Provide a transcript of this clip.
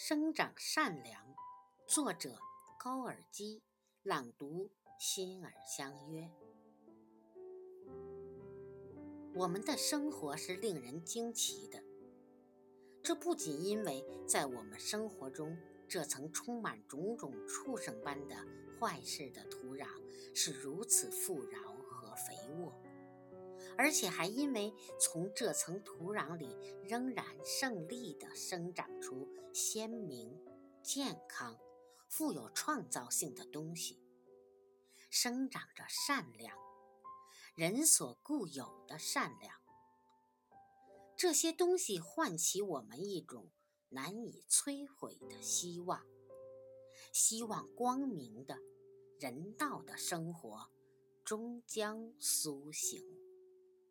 生长善良，作者高尔基，朗读心儿相约。我们的生活是令人惊奇的，这不仅因为在我们生活中，这层充满种种畜生般的坏事的土壤是如此富饶和肥沃。而且还因为从这层土壤里仍然胜利地生长出鲜明、健康、富有创造性的东西，生长着善良，人所固有的善良。这些东西唤起我们一种难以摧毁的希望，希望光明的、人道的生活终将苏醒。